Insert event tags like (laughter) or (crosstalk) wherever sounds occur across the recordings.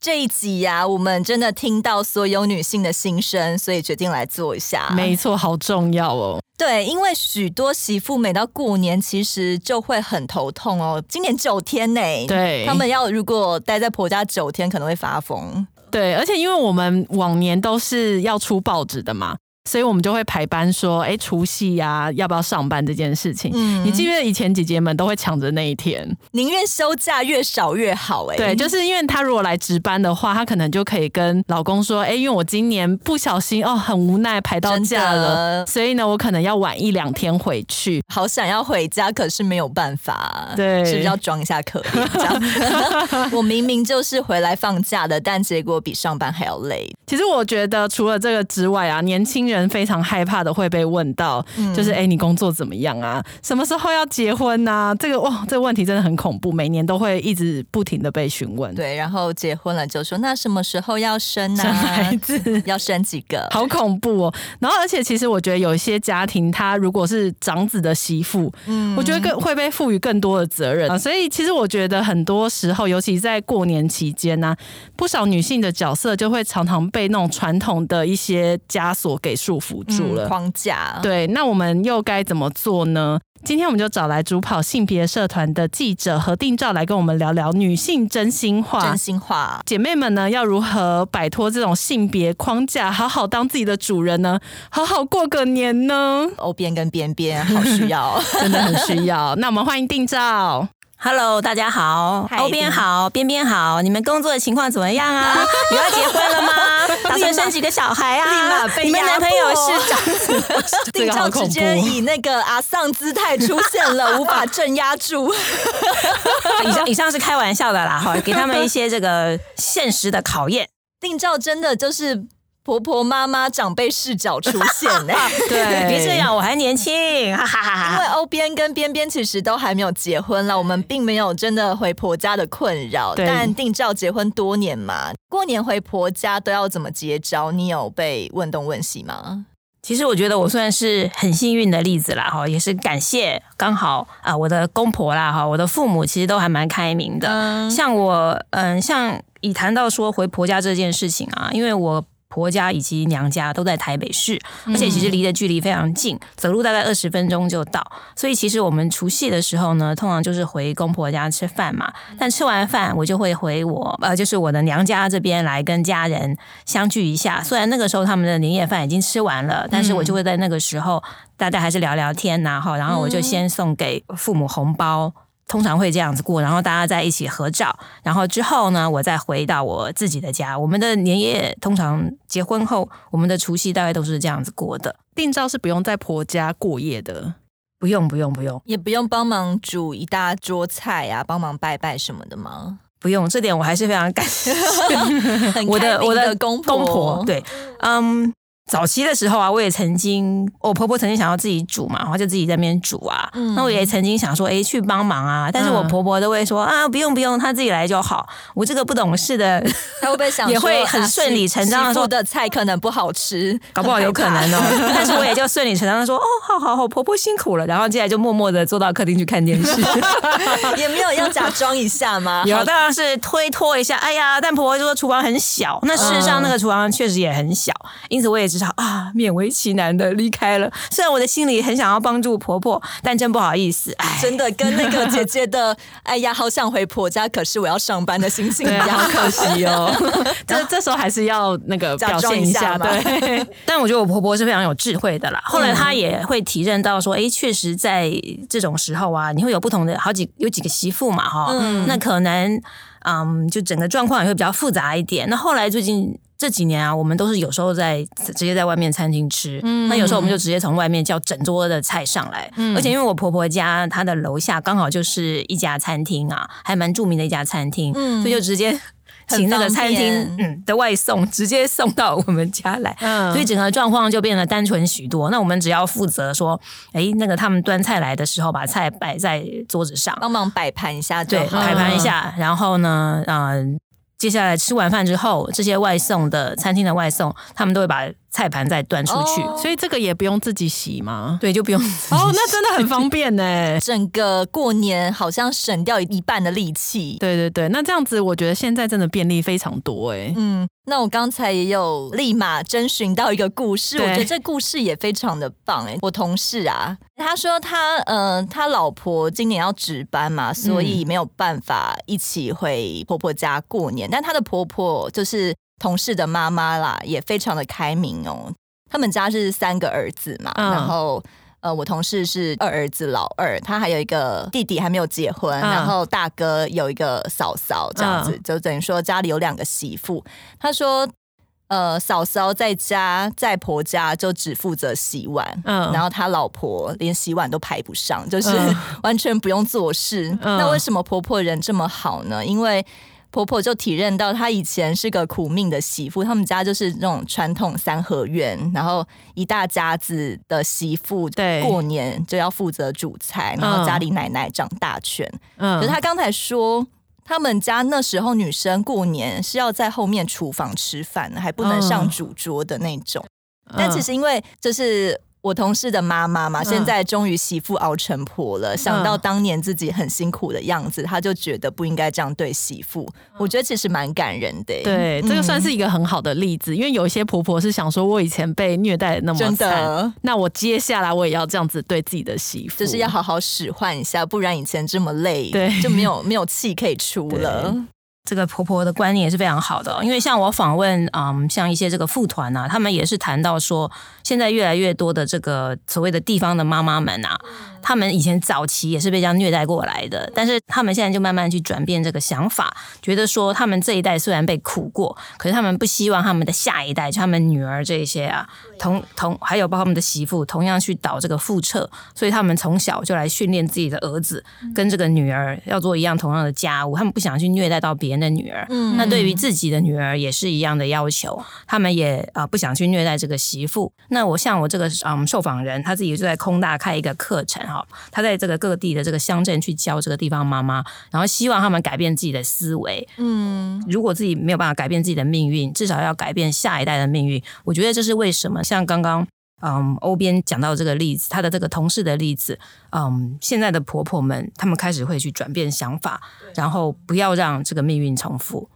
这一集呀、啊，我们真的听到所有女性的心声，所以决定来做一下。没错，好重要哦。对，因为许多媳妇每到过年，其实就会很头痛哦。今年九天呢，对，他们要如果待在婆家九天，可能会发疯。对，而且因为我们往年都是要出报纸的嘛。所以我们就会排班说，哎，除夕呀，要不要上班这件事情？嗯，你记不记得以前姐姐们都会抢着那一天，宁愿休假越少越好。哎，对，就是因为她如果来值班的话，她可能就可以跟老公说，哎，因为我今年不小心哦，很无奈排到假了，所以呢，我可能要晚一两天回去。好想要回家，可是没有办法，对，是不是要装一下可怜这样？(laughs) (laughs) 我明明就是回来放假的，但结果比上班还要累。其实我觉得，除了这个之外啊，年轻人。人非常害怕的会被问到，嗯、就是哎，你工作怎么样啊？什么时候要结婚啊？这个哇，这个问题真的很恐怖，每年都会一直不停的被询问。对，然后结婚了就说，那什么时候要生呢、啊？生孩子 (laughs) 要生几个？好恐怖哦！然后，而且其实我觉得有一些家庭，他如果是长子的媳妇，嗯，我觉得更会被赋予更多的责任啊。所以，其实我觉得很多时候，尤其在过年期间呢、啊，不少女性的角色就会常常被那种传统的一些枷锁给。束缚住了、嗯、框架，对，那我们又该怎么做呢？今天我们就找来主跑性别社团的记者何定照来跟我们聊聊女性真心话。真心话，姐妹们呢，要如何摆脱这种性别框架，好好当自己的主人呢？好好过个年呢？欧边跟边边好需要，(laughs) 真的很需要。那我们欢迎定照。Hello，大家好，欧编好，边边好，你们工作的情况怎么样啊？(laughs) 你要结婚了吗？(laughs) 打算生几个小孩啊？你们男朋友是长子？(laughs) 定照直接以那个阿桑姿态出现了，无法镇压住。以上以上是开玩笑的啦，哈，给他们一些这个现实的考验。定照真的就是。婆婆妈妈长辈视角出现呢、欸，(laughs) 对，别这样，我还年轻，哈哈哈。因为欧边跟边边其实都还没有结婚了，我们并没有真的回婆家的困扰。但定照结婚多年嘛，过年回婆家都要怎么接招？你有被问东问西吗？其实我觉得我算是很幸运的例子啦，哈，也是感谢刚好啊，我的公婆啦，哈，我的父母其实都还蛮开明的。嗯、像我，嗯，像以谈到说回婆家这件事情啊，因为我。婆家以及娘家都在台北市，而且其实离的距离非常近，走路大概二十分钟就到。所以其实我们除夕的时候呢，通常就是回公婆家吃饭嘛。但吃完饭，我就会回我呃，就是我的娘家这边来跟家人相聚一下。虽然那个时候他们的年夜饭已经吃完了，但是我就会在那个时候大家还是聊聊天呐，哈。然后我就先送给父母红包。通常会这样子过，然后大家在一起合照，然后之后呢，我再回到我自己的家。我们的年夜通常结婚后，我们的除夕大概都是这样子过的。定照是不用在婆家过夜的，不用不用不用，也不用帮忙煮一大桌菜啊，帮忙拜拜什么的吗？不用，这点我还是非常感谢我的我的公婆，公婆。对，嗯。早期的时候啊，我也曾经，我婆婆曾经想要自己煮嘛，然后就自己在那边煮啊。嗯、那我也曾经想说，哎，去帮忙啊。但是我婆婆都会说、嗯、啊，不用不用，她自己来就好。我这个不懂事的，她会不会想 (laughs) 也会很顺理成章的说的菜可能不好吃，搞不好有可能哦。(laughs) 但是我也就顺理成章的说，哦，好好好，婆婆辛苦了。然后接下来就默默的坐到客厅去看电视，(laughs) 也没有要假装一下吗？有，当然是推脱一下。哎呀，但婆婆就说厨房很小，那事实上那个厨房确实也很小，因此我也知道啊，勉为其难的离开了。虽然我的心里很想要帮助婆婆，但真不好意思，哎，真的跟那个姐姐的“ (laughs) 哎呀，好想回婆家，可是我要上班”的心情一样，好可惜哦。(laughs) 这 (laughs) 这时候还是要那个表现一下，对。但我觉得我婆婆是非常有智慧的啦。后来她也会体认到说，哎，确实在这种时候啊，你会有不同的好几有几个媳妇嘛，哈，嗯，那可能嗯，就整个状况也会比较复杂一点。那后来最近。这几年啊，我们都是有时候在直接在外面餐厅吃，嗯，那有时候我们就直接从外面叫整桌的菜上来，嗯，而且因为我婆婆家她的楼下刚好就是一家餐厅啊，还蛮著名的一家餐厅，嗯，所以就直接请那个餐厅嗯的外送直接送到我们家来，嗯，所以整个状况就变得单纯许多。那我们只要负责说，哎，那个他们端菜来的时候，把菜摆在桌子上，帮忙摆盘一下，对，摆盘一下，然后呢，嗯。接下来吃完饭之后，这些外送的餐厅的外送，他们都会把菜盘再端出去，哦，所以这个也不用自己洗吗？对，就不用哦，那真的很方便呢。(laughs) 整个过年好像省掉一半的力气。对对对，那这样子我觉得现在真的便利非常多哎。嗯，那我刚才也有立马征询到一个故事，我觉得这故事也非常的棒哎。我同事啊，他说他呃他老婆今年要值班嘛，所以没有办法一起回婆婆家过年。但他的婆婆就是同事的妈妈啦，也非常的开明哦。他们家是三个儿子嘛，嗯、然后呃，我同事是二儿子老二，他还有一个弟弟还没有结婚，嗯、然后大哥有一个嫂嫂，这样子、嗯、就等于说家里有两个媳妇。他说，呃，嫂嫂在家在婆家就只负责洗碗，嗯，然后他老婆连洗碗都排不上，就是 (laughs) 完全不用做事。嗯、那为什么婆婆人这么好呢？因为婆婆就体认到，她以前是个苦命的媳妇。他们家就是那种传统三合院，然后一大家子的媳妇，对，过年就要负责煮菜，然后家里奶奶掌大权。嗯，可是她刚才说，他们家那时候女生过年是要在后面厨房吃饭，还不能上主桌的那种。但其实因为就是。我同事的妈妈嘛，现在终于媳妇熬成婆了。嗯、想到当年自己很辛苦的样子，她就觉得不应该这样对媳妇。我觉得其实蛮感人的。对，这个算是一个很好的例子。嗯、因为有一些婆婆是想说，我以前被虐待那么惨，那我接下来我也要这样子对自己的媳妇，就是要好好使唤一下，不然以前这么累，对，就没有没有气可以出了。这个婆婆的观念也是非常好的哦，因为像我访问，嗯，像一些这个妇团啊，他们也是谈到说，现在越来越多的这个所谓的地方的妈妈们啊。他们以前早期也是被这样虐待过来的，但是他们现在就慢慢去转变这个想法，觉得说他们这一代虽然被苦过，可是他们不希望他们的下一代，就他们女儿这些啊，同同还有包括他们的媳妇，同样去倒这个覆辙，所以他们从小就来训练自己的儿子跟这个女儿要做一样同样的家务，他们不想去虐待到别人的女儿。嗯，那对于自己的女儿也是一样的要求，他们也啊、呃、不想去虐待这个媳妇。那我像我这个嗯受访人，他自己就在空大开一个课程哈。他在这个各地的这个乡镇去教这个地方妈妈，然后希望他们改变自己的思维。嗯，如果自己没有办法改变自己的命运，至少要改变下一代的命运。我觉得这是为什么。像刚刚嗯欧边讲到这个例子，他的这个同事的例子，嗯，现在的婆婆们她们开始会去转变想法，然后不要让这个命运重复。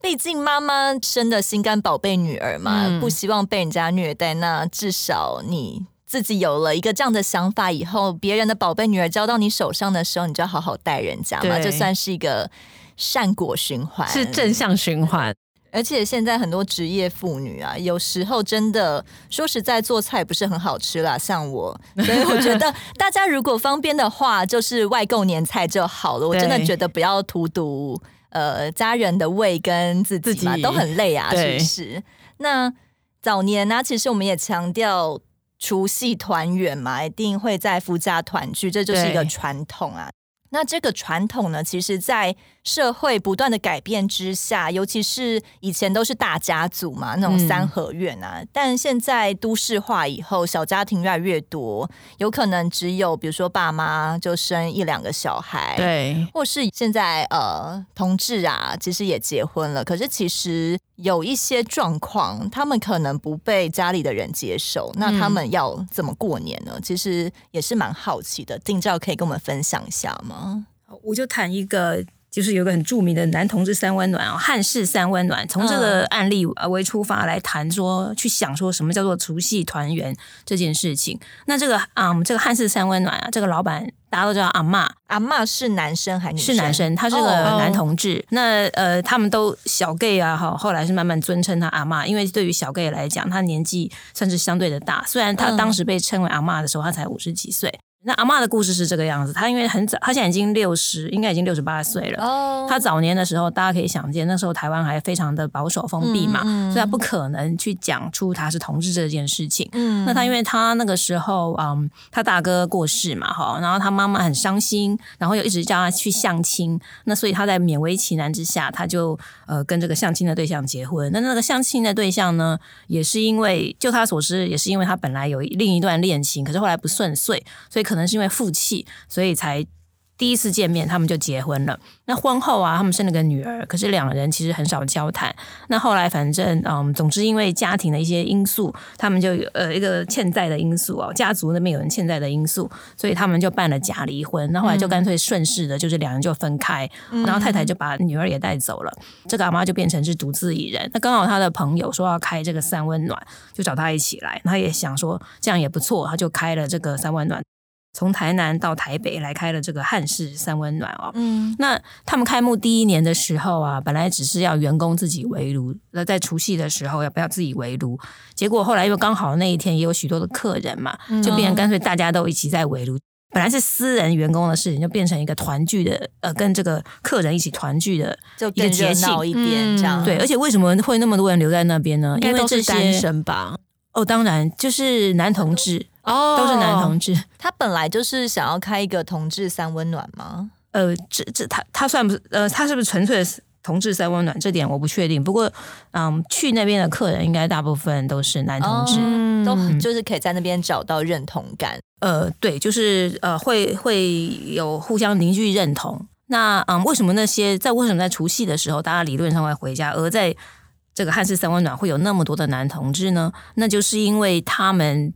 毕竟妈妈生的心肝宝贝女儿嘛，嗯、不希望被人家虐待。那至少你。自己有了一个这样的想法以后，别人的宝贝女儿交到你手上的时候，你就要好好待人家嘛，就算是一个善果循环，是正向循环。而且现在很多职业妇女啊，有时候真的说实在，做菜不是很好吃啦。像我，所以我觉得 (laughs) 大家如果方便的话，就是外购年菜就好了。我真的觉得不要荼毒呃家人的胃跟自己嘛，己都很累啊，是不是？那早年呢、啊，其实我们也强调。除夕团圆嘛，一定会在夫家团聚，这就是一个传统啊。那这个传统呢，其实，在社会不断的改变之下，尤其是以前都是大家族嘛，那种三合院啊，嗯、但现在都市化以后，小家庭越来越多，有可能只有比如说爸妈就生一两个小孩，对，或是现在呃同志啊，其实也结婚了，可是其实有一些状况，他们可能不被家里的人接受，那他们要怎么过年呢？嗯、其实也是蛮好奇的，定照可以跟我们分享一下吗？我就谈一个，就是有个很著名的男同志三温暖啊，汉室三温暖，从这个案例为出发来谈说，去想说什么叫做除夕团圆这件事情。那这个啊、嗯，这个汉室三温暖啊，这个老板大家都知道阿嬷，阿嬷是男生还是女生？是男生，他是个男同志。Oh. 那呃，他们都小 gay 啊，哈，后来是慢慢尊称他阿嬷，因为对于小 gay 来讲，他年纪算是相对的大，虽然他当时被称为阿嬷的时候，他才五十几岁。那阿嬷的故事是这个样子，她因为很早，她现在已经六十，应该已经六十八岁了。哦，她早年的时候，大家可以想见，那时候台湾还非常的保守封闭嘛，嗯嗯、所以她不可能去讲出她是同志这件事情。嗯，那她因为她那个时候，嗯，她大哥过世嘛，哈，然后她妈妈很伤心，然后又一直叫她去相亲，那所以她在勉为其难之下，她就呃跟这个相亲的对象结婚。那那个相亲的对象呢，也是因为就她所知，也是因为她本来有另一段恋情，可是后来不顺遂，所以可。可能是因为负气，所以才第一次见面，他们就结婚了。那婚后啊，他们生了个女儿，可是两人其实很少交谈。那后来反正嗯，总之因为家庭的一些因素，他们就有呃一个欠债的因素哦，家族那边有人欠债的因素，所以他们就办了假离婚。那后来就干脆顺势的，就是两人就分开，嗯、然后太太就把女儿也带走了，这个阿妈就变成是独自一人。那刚好他的朋友说要开这个三温暖，就找他一起来。他也想说这样也不错，他就开了这个三温暖。从台南到台北来开了这个汉式三温暖哦，嗯，那他们开幕第一年的时候啊，本来只是要员工自己围炉，那在除夕的时候要不要自己围炉？结果后来因为刚好那一天也有许多的客人嘛，就变成干脆大家都一起在围炉。本来是私人员工的事情，就变成一个团聚的，呃，跟这个客人一起团聚的一个节庆一点这样。对，而且为什么会那么多人留在那边呢？因为这些单身吧？哦，当然就是男同志。哦，都是男同志。他本来就是想要开一个同志三温暖吗？呃，这这他他算不是呃，他是不是纯粹是同志三温暖？这点我不确定。不过，嗯，去那边的客人应该大部分都是男同志，哦、都就是可以在那边找到认同感。呃，对，就是呃，会会有互相凝聚认同。那嗯，为什么那些在为什么在除夕的时候，大家理论上会回家，而在这个汉式三温暖会有那么多的男同志呢？那就是因为他们。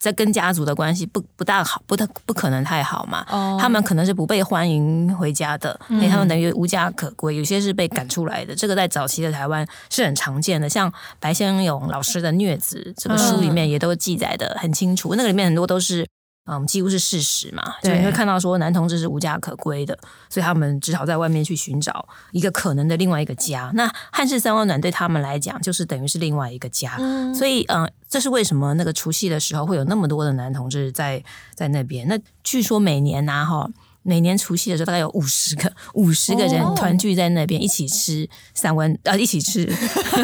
在跟家族的关系不不大好，不太不可能太好嘛。Oh. 他们可能是不被欢迎回家的，因为他们等于无家可归。有些是被赶出来的，这个在早期的台湾是很常见的。像白先勇老师的《虐子》这个书里面也都记载的很清楚，那个里面很多都是。嗯，几乎是事实嘛，就你会看到说男同志是无家可归的，所以他们只好在外面去寻找一个可能的另外一个家。那汉室三温暖对他们来讲，就是等于是另外一个家。嗯，所以嗯，这是为什么那个除夕的时候会有那么多的男同志在在那边？那据说每年呢，哈。每年除夕的时候，大概有五十个 (laughs) 五十个人团聚在那边，一起吃三温呃，一起吃，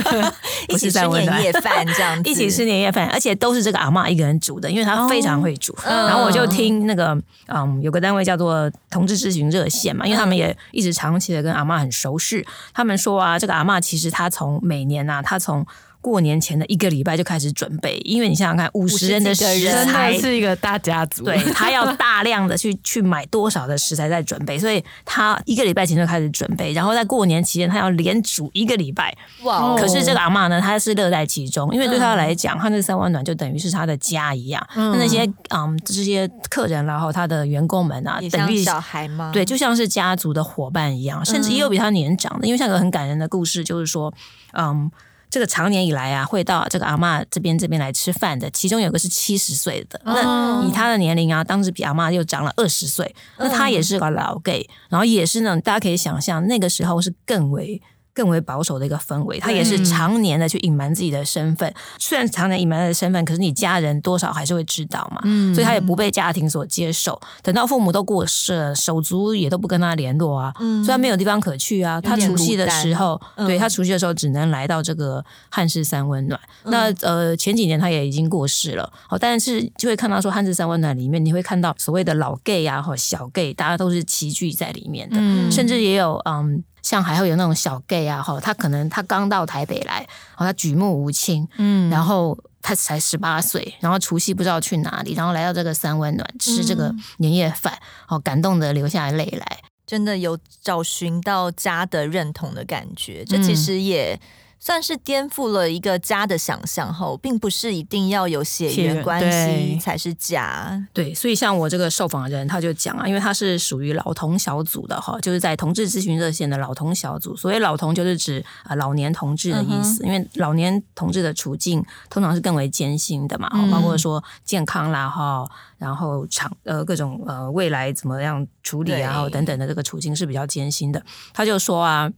(laughs) 一起吃年夜饭这样子，(laughs) 一起吃年夜饭，而且都是这个阿嬷一个人煮的，因为她非常会煮。哦、然后我就听那个嗯，有个单位叫做同志咨询热线嘛，因为他们也一直长期的跟阿嬷很熟识，他们说啊，这个阿嬷其实她从每年啊，她从过年前的一个礼拜就开始准备，因为你想想看，五十人的食材真的是一个大家族，对，他要大量的去去买多少的食材在准备，所以他一个礼拜前就开始准备，然后在过年期间他要连煮一个礼拜。哇！可是这个阿妈呢，她是乐在其中，因为对她来讲，汉式三温暖就等于是她的家一样。嗯，那些嗯这些客人，然后他的员工们啊，等于小孩吗？对，就像是家族的伙伴一样，甚至也有比他年长的，因为像个很感人的故事，就是说，嗯。这个常年以来啊，会到这个阿嬷这边这边来吃饭的，其中有个是七十岁的，那以他的年龄啊，当时比阿嬷又长了二十岁，那他也是个老 gay，然后也是那种大家可以想象，那个时候是更为。更为保守的一个氛围，他也是常年的去隐瞒自己的身份。嗯、虽然常年隐瞒他的身份，可是你家人多少还是会知道嘛。嗯，所以他也不被家庭所接受。等到父母都过世了，手足也都不跟他联络啊。嗯，所以他没有地方可去啊。他除夕的时候，嗯、对他除夕的时候只能来到这个汉室三温暖。嗯、那呃前几年他也已经过世了。好，但是就会看到说汉室三温暖里面，你会看到所谓的老 gay 啊或小 gay，大家都是齐聚在里面的。嗯，甚至也有嗯。像还会有那种小 gay 啊，哈，他可能他刚到台北来，他举目无亲，嗯，然后他才十八岁，然后除夕不知道去哪里，然后来到这个三温暖吃这个年夜饭，好、嗯、感动的流下泪来，真的有找寻到家的认同的感觉，这其实也。嗯算是颠覆了一个家的想象后，并不是一定要有血缘关系才是家。对，所以像我这个受访的人，他就讲啊，因为他是属于老同小组的哈，就是在同志咨询热线的老同小组。所谓老同，就是指啊老年同志的意思。嗯、因为老年同志的处境通常是更为艰辛的嘛，嗯、包括说健康啦哈，然后长呃各种呃未来怎么样处理啊，等等的这个处境是比较艰辛的。他就说啊。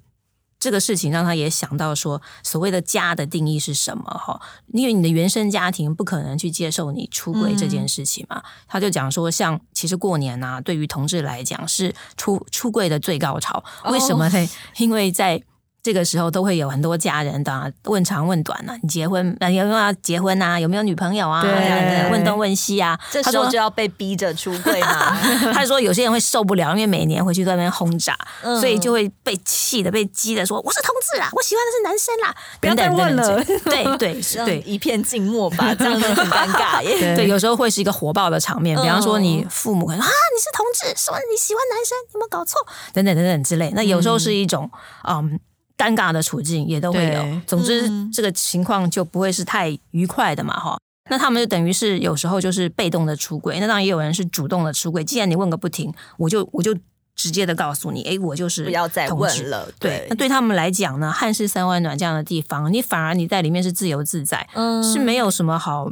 这个事情让他也想到说，所谓的家的定义是什么？哈，因为你的原生家庭不可能去接受你出轨这件事情嘛。嗯、他就讲说，像其实过年啊，对于同志来讲是出出柜的最高潮。为什么呢？哦、因为在这个时候都会有很多家人的问长问短呢、啊，你结婚有没有要结婚啊？有没有女朋友啊？对，问东问西啊。这时候就要被逼着出柜嘛。(laughs) 他说有些人会受不了，因为每年回去都在那边轰炸，嗯、所以就会被气的、被激的说：“我是同志啦，我喜欢的是男生啦。”不要再问了。对对 (laughs) 对，一片静默吧，这样子很尴尬 (laughs) 耶。对，对，有时候会是一个火爆的场面。比方说，你父母可能啊，你是同志，说你喜欢男生，有没有搞错？等等等等之类。那有时候是一种嗯。尴尬的处境也都会有，总之这个情况就不会是太愉快的嘛，哈。那他们就等于是有时候就是被动的出轨，那当然也有人是主动的出轨。既然你问个不停，我就我就直接的告诉你，哎，我就是不要再问了。对，那对他们来讲呢，汉室三温暖这样的地方，你反而你在里面是自由自在，嗯，是没有什么好。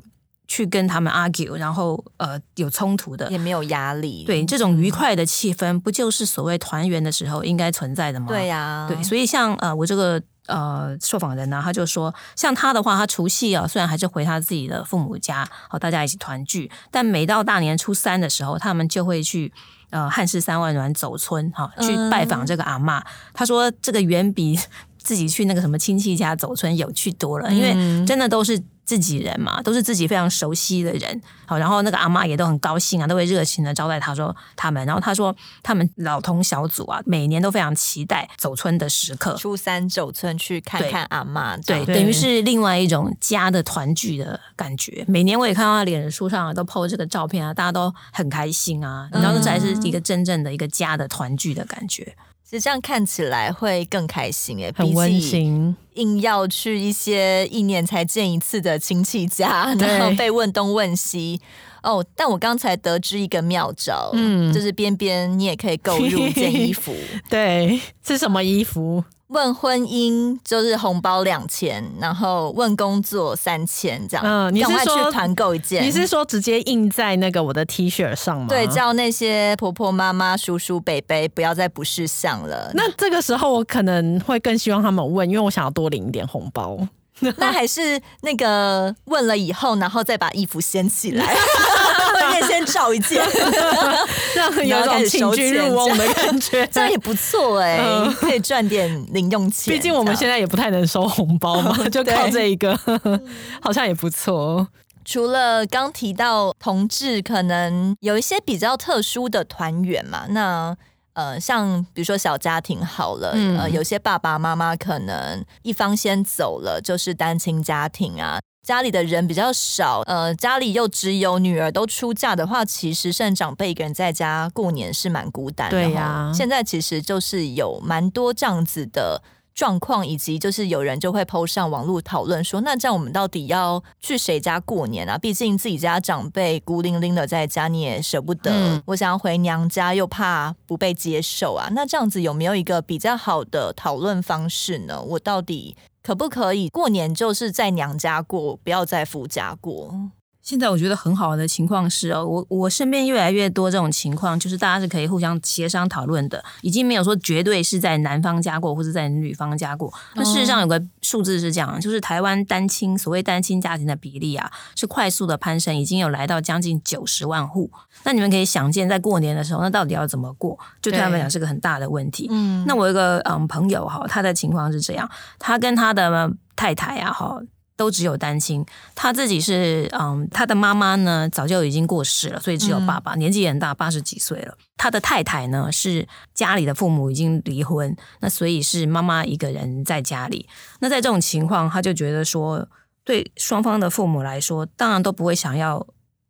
去跟他们 argue，然后呃有冲突的，也没有压力。对，这种愉快的气氛，不就是所谓团圆的时候应该存在的吗？对呀、啊，对，所以像呃我这个呃受访人呢，他就说，像他的话，他除夕啊虽然还是回他自己的父母家，好大家一起团聚，但每到大年初三的时候，他们就会去呃汉室三万暖走村哈，去拜访这个阿嬷。嗯、他说这个远比自己去那个什么亲戚家走村有趣多了，因为真的都是。自己人嘛，都是自己非常熟悉的人，好，然后那个阿妈也都很高兴啊，都会热情的招待他说他们，然后他说他们老同小组啊，每年都非常期待走村的时刻，初三走村去看看阿妈，对，等于是另外一种家的团聚的感觉。每年我也看到他脸书上都 po 这个照片啊，大家都很开心啊，然后这才是一个真正的一个家的团聚的感觉。其实这样看起来会更开心诶，很温馨。硬要去一些一年才见一次的亲戚家，(laughs) 然后被问东问西。哦，但我刚才得知一个妙招，嗯，就是边边你也可以购入一件衣服。(laughs) 对，是什么衣服？问婚姻就是红包两千，然后问工作三千，这样。嗯，你是说去团购一件？你是说直接印在那个我的 T 恤上吗？对，叫那些婆婆妈妈、叔叔伯伯不要再不识相了。那这个时候我可能会更希望他们问，因为我想要多领一点红包。(laughs) 那还是那个问了以后，然后再把衣服掀起来，(laughs) 外面先照一件，这样有种请君入瓮的感觉，这样也不错哎、欸，嗯、可以赚点零用钱。毕竟我们现在也不太能收红包嘛，(laughs) 就靠这一个，好像也不错。除了刚提到同志，可能有一些比较特殊的团圆嘛，那。呃，像比如说小家庭好了，嗯、呃，有些爸爸妈妈可能一方先走了，就是单亲家庭啊，家里的人比较少，呃，家里又只有女儿都出嫁的话，其实剩长辈一个人在家过年是蛮孤单的。对呀、啊，现在其实就是有蛮多这样子的。状况以及就是有人就会 PO 上网络讨论说，那这样我们到底要去谁家过年啊？毕竟自己家长辈孤零零的在家，你也舍不得。嗯、我想要回娘家，又怕不被接受啊。那这样子有没有一个比较好的讨论方式呢？我到底可不可以过年就是在娘家过，不要在夫家过？现在我觉得很好的情况是哦，我我身边越来越多这种情况，就是大家是可以互相协商讨论的，已经没有说绝对是在男方家过或者在女方家过。那事实上有个数字是这样，就是台湾单亲所谓单亲家庭的比例啊，是快速的攀升，已经有来到将近九十万户。那你们可以想见，在过年的时候，那到底要怎么过，就对他们来讲是个很大的问题。嗯，那我有一个嗯朋友哈，他的情况是这样，他跟他的太太啊哈。都只有单亲，他自己是嗯，他的妈妈呢早就已经过世了，所以只有爸爸，嗯、年纪也很大，八十几岁了。他的太太呢是家里的父母已经离婚，那所以是妈妈一个人在家里。那在这种情况，他就觉得说，对双方的父母来说，当然都不会想要。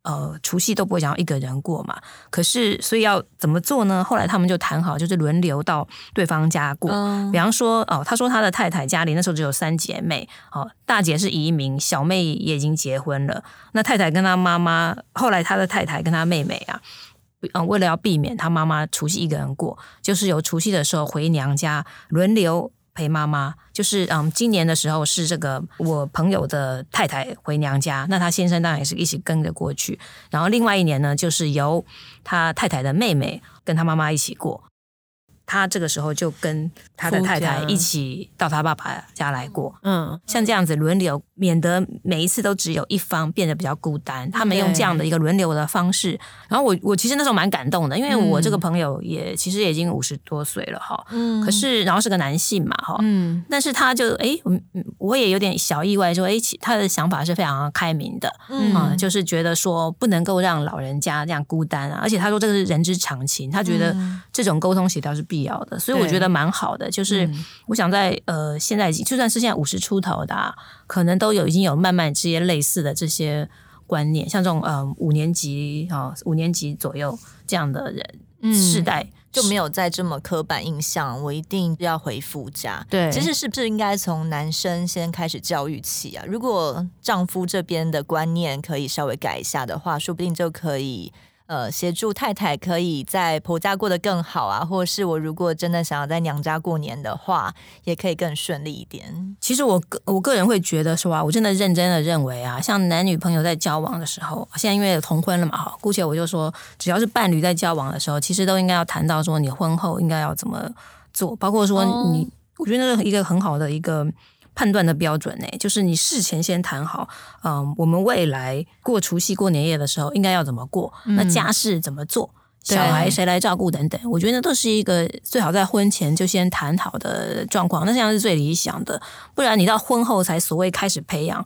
呃，除夕都不会想要一个人过嘛，可是所以要怎么做呢？后来他们就谈好，就是轮流到对方家过。嗯、比方说，哦，他说他的太太家里那时候只有三姐妹，哦，大姐是移民，小妹也已经结婚了。那太太跟他妈妈，后来他的太太跟他妹妹啊，嗯，为了要避免他妈妈除夕一个人过，就是有除夕的时候回娘家轮流。陪妈妈，就是嗯，今年的时候是这个我朋友的太太回娘家，那他先生当然也是一起跟着过去。然后另外一年呢，就是由他太太的妹妹跟他妈妈一起过。他这个时候就跟他的太太一起到他爸爸家来过。嗯，像这样子轮流，免得每一次都只有一方变得比较孤单。他们用这样的一个轮流的方式。然后我我其实那时候蛮感动的，因为我这个朋友也其实也已经五十多岁了哈。嗯，可是然后是个男性嘛哈。嗯，但是他就哎，我我也有点小意外，说哎，他的想法是非常开明的。嗯，就是觉得说不能够让老人家这样孤单啊，而且他说这个是人之常情，他觉得这种沟通协调是必。必要的，所以我觉得蛮好的。就是我想在呃，现在已经就算是现在五十出头的，啊，可能都有已经有慢慢这些类似的这些观念，像这种呃五年级啊，五年级左右这样的人，嗯，世代就没有再这么刻板印象，我一定要回夫家。对，其实是不是应该从男生先开始教育起啊？如果丈夫这边的观念可以稍微改一下的话，说不定就可以。呃，协助太太可以在婆家过得更好啊，或者是我如果真的想要在娘家过年的话，也可以更顺利一点。其实我个我个人会觉得说啊，我真的认真的认为啊，像男女朋友在交往的时候，现在因为同婚了嘛，哈，姑且我就说，只要是伴侣在交往的时候，其实都应该要谈到说，你婚后应该要怎么做，包括说你，哦、我觉得那是一个很好的一个。判断的标准呢，就是你事前先谈好，嗯，我们未来过除夕、过年夜的时候应该要怎么过，嗯、那家事怎么做，小孩谁来照顾等等，我觉得那都是一个最好在婚前就先谈好的状况，那这样是最理想的。不然你到婚后才所谓开始培养，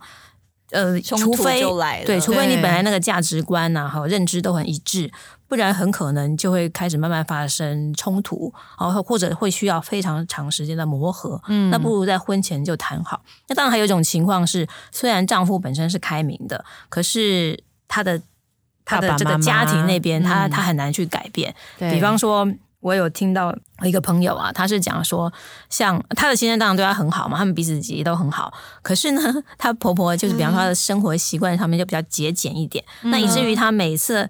呃，除非对，除非你本来那个价值观呐、啊、和认知都很一致。不然很可能就会开始慢慢发生冲突，然后或者会需要非常长时间的磨合。嗯，那不如在婚前就谈好。那当然还有一种情况是，虽然丈夫本身是开明的，可是他的他的这个家庭那边，他他很难去改变。比方说，我有听到一个朋友啊，他是讲说，像他的先生当然对他很好嘛，他们彼此也都很好。可是呢，他婆婆就是比方说他的生活习惯上面就比较节俭一点，那以至于他每次。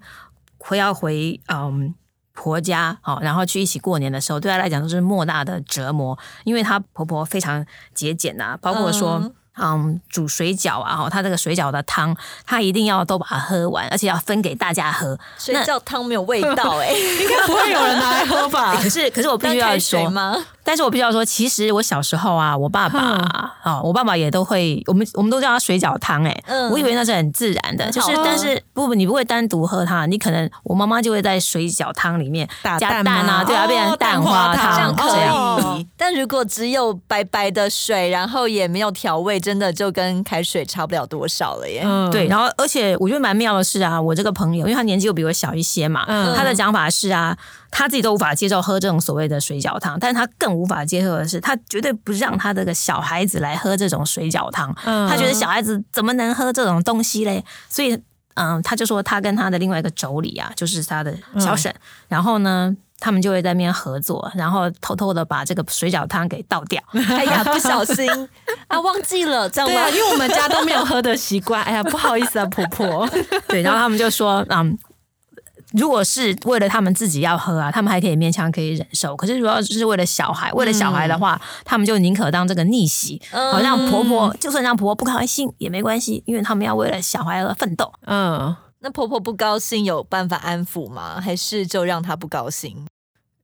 回要回嗯婆家好，然后去一起过年的时候，对她来讲都是莫大的折磨，因为她婆婆非常节俭呐，包括说。嗯嗯，煮水饺啊，哈，他这个水饺的汤，他一定要都把它喝完，而且要分给大家喝。水饺汤没有味道哎、欸，(laughs) 应该不会有人拿来喝吧？(laughs) 可是，可是我必须要说吗？但是我必须要说，其实我小时候啊，我爸爸啊，哦、我爸爸也都会，我们我们都叫他水饺汤哎、我以为那是很自然的，就是，但是不不，你不会单独喝它，你可能我妈妈就会在水饺汤里面加蛋啊，对啊，变成蛋花汤，哦、这样。可以。哦、但如果只有白白的水，然后也没有调味。真的就跟开水差不了多少了耶。嗯，对，然后而且我觉得蛮妙的是啊，我这个朋友，因为他年纪又比我小一些嘛，嗯，他的讲法是啊，他自己都无法接受喝这种所谓的水饺汤，但是他更无法接受的是，他绝对不让他这个小孩子来喝这种水饺汤。嗯，他觉得小孩子怎么能喝这种东西嘞？所以，嗯，他就说他跟他的另外一个妯娌啊，就是他的小婶，嗯，然后呢。他们就会在那边合作，然后偷偷的把这个水饺汤给倒掉。(laughs) 哎呀，不小心啊，忘记了，这样吗？因为我们家都没有喝的习惯。哎呀，不好意思啊，婆婆。(laughs) 对，然后他们就说，嗯，如果是为了他们自己要喝啊，他们还可以勉强可以忍受。可是如果是为了小孩，为了小孩的话，嗯、他们就宁可当这个逆袭，好让婆婆，就算让婆婆不开心也没关系，因为他们要为了小孩而奋斗。嗯，那婆婆不高兴有办法安抚吗？还是就让她不高兴？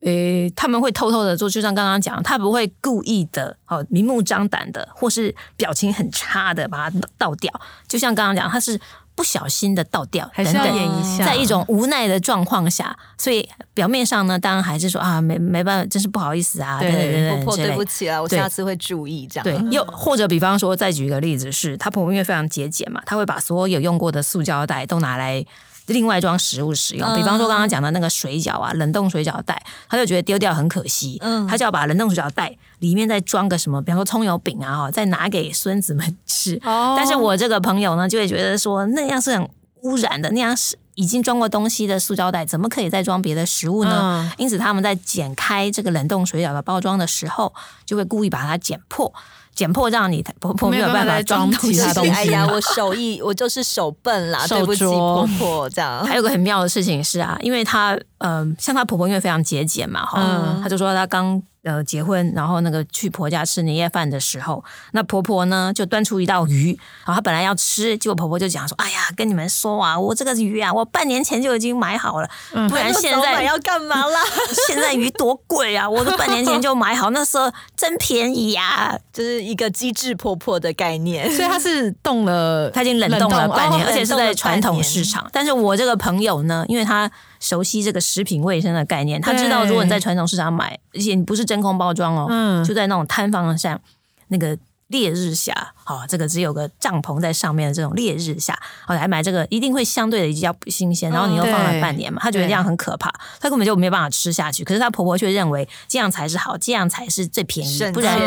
诶、欸，他们会偷偷的做，就像刚刚讲，他不会故意的，哦，明目张胆的，或是表情很差的把它倒掉。就像刚刚讲，他是不小心的倒掉，还是要演一下，在一种无奈的状况下，所以表面上呢，当然还是说啊，没没办法，真是不好意思啊，对对对，婆婆对不起啊，我下次会注意这样。对，又或者比方说，再举一个例子是，他婆婆因为非常节俭嘛，他会把所有用过的塑胶袋都拿来。另外装食物使用，比方说刚刚讲的那个水饺啊，冷冻水饺袋，他就觉得丢掉很可惜，嗯，他就要把冷冻水饺袋里面再装个什么，比方说葱油饼啊，哈，再拿给孙子们吃。哦，但是我这个朋友呢，就会觉得说那样是很污染的，那样是已经装过东西的塑胶袋，怎么可以再装别的食物呢？嗯，因此他们在剪开这个冷冻水饺的包装的时候，就会故意把它剪破。剪破让你婆婆没有办法装其他东西。哎呀，我手艺我就是手笨啦，对不起婆婆。这样还有个很妙的事情是啊，因为她嗯、呃，像她婆婆因为非常节俭嘛，哈、嗯，她就说她刚呃结婚，然后那个去婆家吃年夜饭的时候，那婆婆呢就端出一道鱼，然后她本来要吃，结果婆婆就讲说：“哎呀，跟你们说啊，我这个鱼啊，我半年前就已经买好了，不然现在要干嘛啦？(laughs) 现在鱼多贵啊！我都半年前就买好，(laughs) 那时候真便宜呀，就是一个机智婆婆的概念。所以她是冻了，她已经冷冻了半年，而且是在传统市场。但是我这个朋友呢，因为他熟悉这个食品卫生的概念，他知道如果你在传统市场买，而且你不是真空包装哦，就在那种摊放上那个。烈日下，好，这个只有个帐篷在上面的这种烈日下，好来买这个一定会相对的比较不新鲜，然后你又放了半年嘛，她觉得这样很可怕，她根本就没办法吃下去。可是她婆婆却认为这样才是好，这样才是最便宜，不然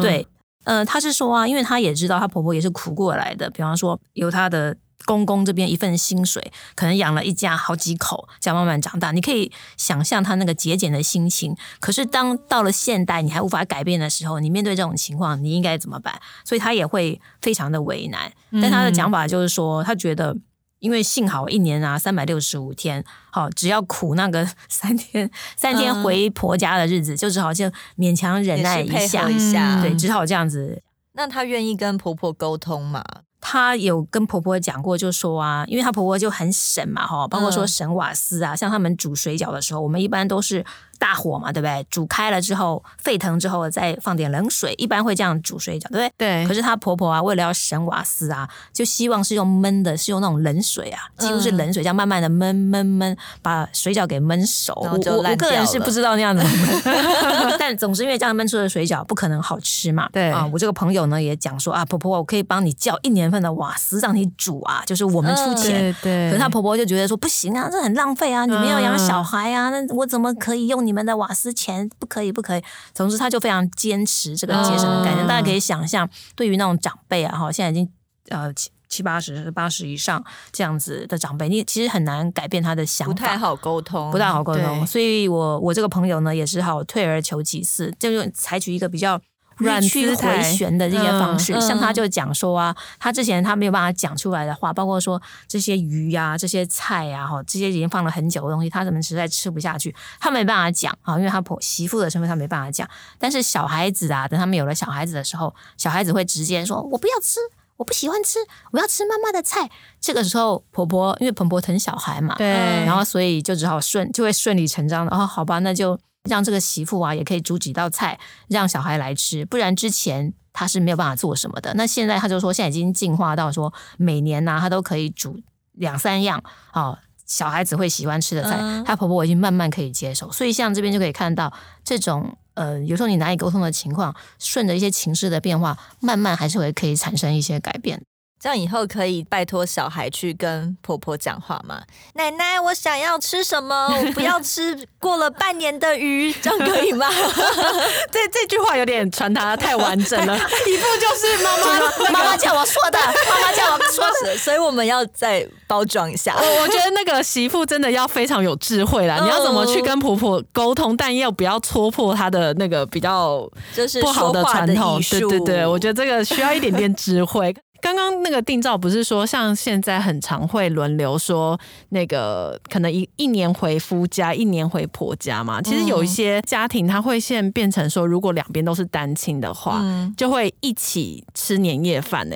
对，呃，她是说啊，因为她也知道她婆婆也是苦过来的，比方说有她的。公公这边一份薪水，可能养了一家好几口，这样慢慢长大。你可以想象他那个节俭的心情。可是当到了现代，你还无法改变的时候，你面对这种情况，你应该怎么办？所以他也会非常的为难。但他的讲法就是说，他觉得，因为幸好一年啊三百六十五天，好，只要苦那个三天，三天回婆家的日子，就只好就勉强忍耐一下，一下，对，只好这样子。那他愿意跟婆婆沟通吗？她有跟婆婆讲过，就说啊，因为她婆婆就很省嘛，哈，包括说省瓦斯啊，像他们煮水饺的时候，我们一般都是。大火嘛，对不对？煮开了之后，沸腾之后再放点冷水，一般会这样煮水饺，对不对？对。可是她婆婆啊，为了要省瓦斯啊，就希望是用焖的，是用那种冷水啊，几乎是冷水，这样慢慢的焖焖焖，把水饺给焖熟。我我个人是不知道那样子焖，(laughs) (laughs) 但总是因为这样焖出的水饺不可能好吃嘛。对啊，我这个朋友呢也讲说啊，婆婆，我可以帮你叫一年份的瓦斯让你煮啊，就是我们出钱。对对。可是她婆婆就觉得说不行啊，这很浪费啊，你们要养小孩啊，那我怎么可以用你们的瓦斯钱？不可以，不可以。总之，他就非常坚持这个节省的概念。Uh, 大家可以想象，对于那种长辈啊，哈，现在已经呃七七八十、八十以上这样子的长辈，你其实很难改变他的想法，不太好沟通，不太好沟通。所以我我这个朋友呢，也是好退而求其次，就用采取一个比较。软曲回旋的这些方式，嗯、像他就讲说啊，他之前他没有办法讲出来的话，包括说这些鱼呀、啊、这些菜呀、啊，哈，这些已经放了很久的东西，他怎么实在吃不下去，他没办法讲啊，因为他婆媳妇的身份，他没办法讲。但是小孩子啊，等他们有了小孩子的时候，小孩子会直接说：“我不要吃，我不喜欢吃，我要吃妈妈的菜。”这个时候，婆婆因为婆婆疼小孩嘛，对，然后所以就只好顺，就会顺理成章的，哦，好吧，那就。让这个媳妇啊，也可以煮几道菜让小孩来吃，不然之前他是没有办法做什么的。那现在他就说，现在已经进化到说，每年呢、啊，他都可以煮两三样哦，小孩子会喜欢吃的菜。她、嗯、婆婆已经慢慢可以接受，所以像这边就可以看到这种呃，有时候你难以沟通的情况，顺着一些情势的变化，慢慢还是会可以产生一些改变。这样以后可以拜托小孩去跟婆婆讲话吗？奶奶，我想要吃什么？(laughs) 我不要吃过了半年的鱼，这样可以吗？(laughs) 这这句话有点传达的太完整了，(laughs) 一副就是妈妈妈妈叫我说的，妈妈叫我说的，所以我们要再包装一下。我觉得那个媳妇真的要非常有智慧啦，你要怎么去跟婆婆沟通，但又不要戳破她的那个比较就是不好的传统。对对对，我觉得这个需要一点点智慧。刚刚那个定照不是说，像现在很常会轮流说，那个可能一一年回夫家，一年回婆家嘛。其实有一些家庭，他会现在变成说，如果两边都是单亲的话，就会一起吃年夜饭呢。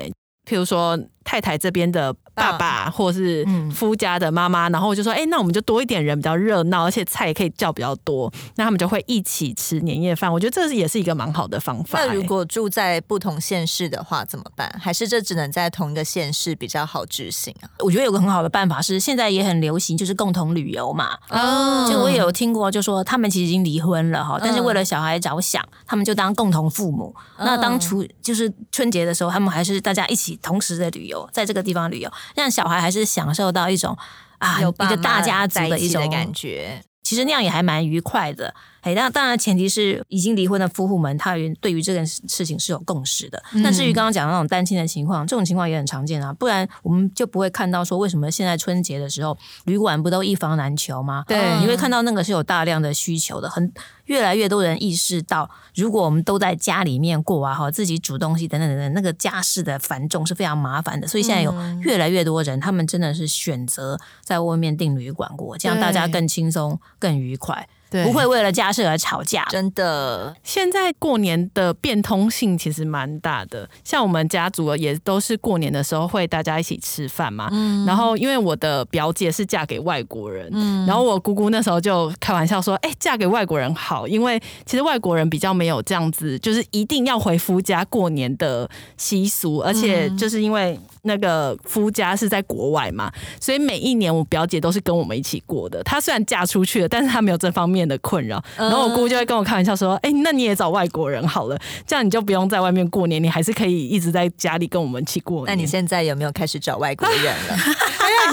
譬如说。太太这边的爸爸，或是夫家的妈妈，然后我就说，哎，那我们就多一点人，比较热闹，而且菜也可以叫比较多，那他们就会一起吃年夜饭。我觉得这也是一个蛮好的方法。那如果住在不同县市的话怎么办？还是这只能在同一个县市比较好执行啊？我觉得有个很好的办法是，现在也很流行，就是共同旅游嘛。哦，就我也有听过，就说他们其实已经离婚了哈，但是为了小孩着想，他们就当共同父母。那当初就是春节的时候，他们还是大家一起同时的旅游，在这个地方旅游，让小孩还是享受到一种啊，有一个大家族的一种感觉。其实那样也还蛮愉快的。哎，那当然前提是已经离婚的夫妇们，他对于这件事情是有共识的。那、嗯、至于刚刚讲的那种单亲的情况，这种情况也很常见啊。不然我们就不会看到说，为什么现在春节的时候旅馆不都一房难求吗？对，你会看到那个是有大量的需求的，很越来越多人意识到，如果我们都在家里面过啊，哈，自己煮东西等等等等，那个家事的繁重是非常麻烦的。所以现在有越来越多人，他们真的是选择在外面订旅馆过，这样大家更轻松、更愉快。对，不会为了家事而吵架。真的，现在过年的变通性其实蛮大的，像我们家族也都是过年的时候会大家一起吃饭嘛。嗯，然后因为我的表姐是嫁给外国人，嗯，然后我姑姑那时候就开玩笑说：“哎，嫁给外国人好，因为其实外国人比较没有这样子，就是一定要回夫家过年的习俗，而且就是因为。”那个夫家是在国外嘛，所以每一年我表姐都是跟我们一起过的。她虽然嫁出去了，但是她没有这方面的困扰。然后我姑就会跟我开玩笑说：“哎、欸，那你也找外国人好了，这样你就不用在外面过年，你还是可以一直在家里跟我们一起过年。”那你现在有没有开始找外国人了？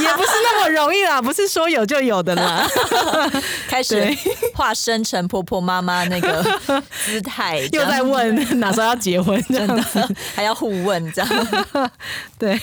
也不是那么容易啦，不是说有就有的啦。(laughs) 开始化身成婆婆妈妈那个姿态，(laughs) 又在问哪时候要结婚，真的还要互问这样。(laughs) 对。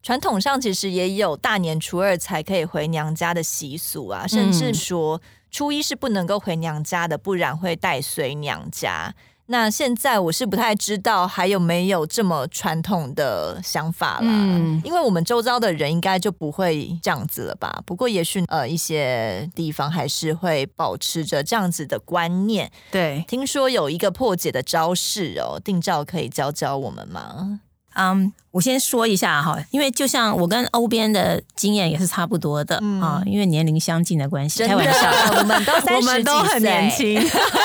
传统上其实也有大年初二才可以回娘家的习俗啊，甚至说初一是不能够回娘家的，不然会带随娘家。那现在我是不太知道还有没有这么传统的想法啦，嗯，因为我们周遭的人应该就不会这样子了吧。不过也许呃一些地方还是会保持着这样子的观念。对，听说有一个破解的招式哦，定照可以教教我们吗？嗯，um, 我先说一下哈，因为就像我跟欧编的经验也是差不多的啊，嗯、因为年龄相近的关系，的开玩笑，我们都 (laughs) 我们都很年轻。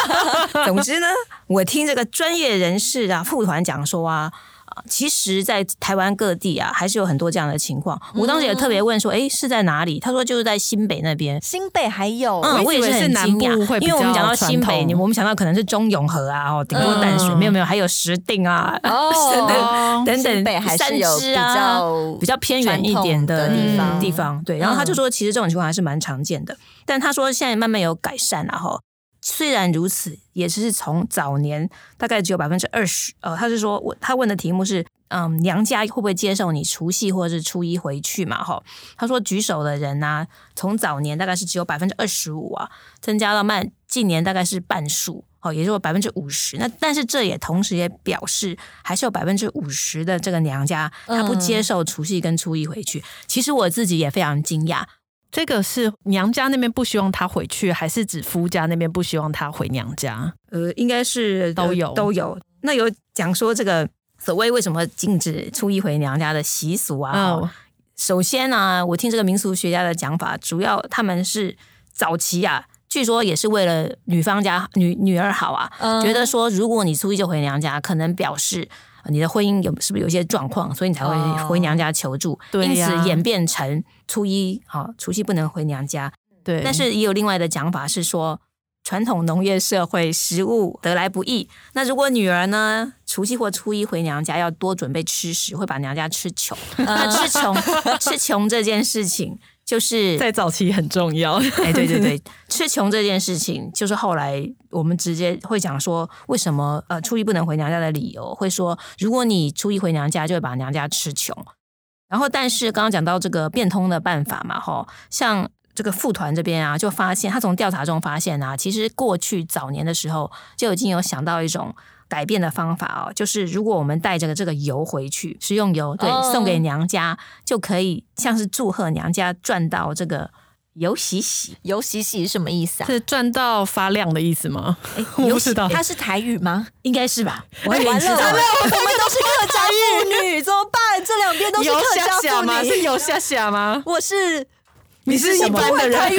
(laughs) 总之呢，我听这个专业人士啊，副团讲说啊。其实，在台湾各地啊，还是有很多这样的情况。我当时也特别问说：“哎，是在哪里？”他说：“就是在新北那边。”新北还有，嗯，我也是很惊讶，因为我们讲到新北，我们想到可能是中永和啊，哦，顶多淡水，没有没有，还有石碇啊，(laughs) 哦，等等，三芝啊，比较偏远一点的地方地方。对，然后他就说，其实这种情况还是蛮常见的，但他说现在慢慢有改善了哈。虽然如此，也是从早年大概只有百分之二十。呃，他是说，我他问的题目是，嗯，娘家会不会接受你除夕或者是初一回去嘛？哈，他说举手的人呢、啊，从早年大概是只有百分之二十五啊，增加到慢近年大概是半数，哦，也就是百分之五十。那但是这也同时也表示，还是有百分之五十的这个娘家他不接受除夕跟初一回去。嗯、其实我自己也非常惊讶。这个是娘家那边不希望他回去，还是指夫家那边不希望他回娘家？呃，应该是都有都有。那有讲说这个所谓为什么禁止初一回娘家的习俗啊？哦，首先呢，啊，我听这个民俗学家的讲法，主要他们是早期啊，据说也是为了女方家女女儿好啊，嗯，觉得说如果你初一就回娘家，可能表示。你的婚姻有是不是有些状况，所以你才会回娘家求助？对，因此演变成初一好，除夕不能回娘家。对，但是也有另外的讲法是说，传统农业社会食物得来不易，那如果女儿呢，除夕或初一回娘家要多准备吃食，会把娘家吃穷。(laughs) 那吃穷吃穷这件事情。就是在早期很重要，哎，对对对，吃穷这件事情，就是后来我们直接会讲说，为什么呃初一不能回娘家的理由，会说如果你初一回娘家，就会把娘家吃穷。然后，但是刚刚讲到这个变通的办法嘛，哈，像这个副团这边啊，就发现他从调查中发现啊，其实过去早年的时候就已经有想到一种。改变的方法哦，就是如果我们带着这个油回去，食用油，对，送给娘家，就可以像是祝贺娘家赚到这个油洗洗。油洗洗是什么意思啊？是赚到发亮的意思吗？(laughs) 欸、我不知道，它是台语吗？应该是吧。完了，完了，(laughs) 我们都是客家妇女，怎么办？这两边都是客家妇女吗？是油下下吗？我是。你是一般的人，(laughs)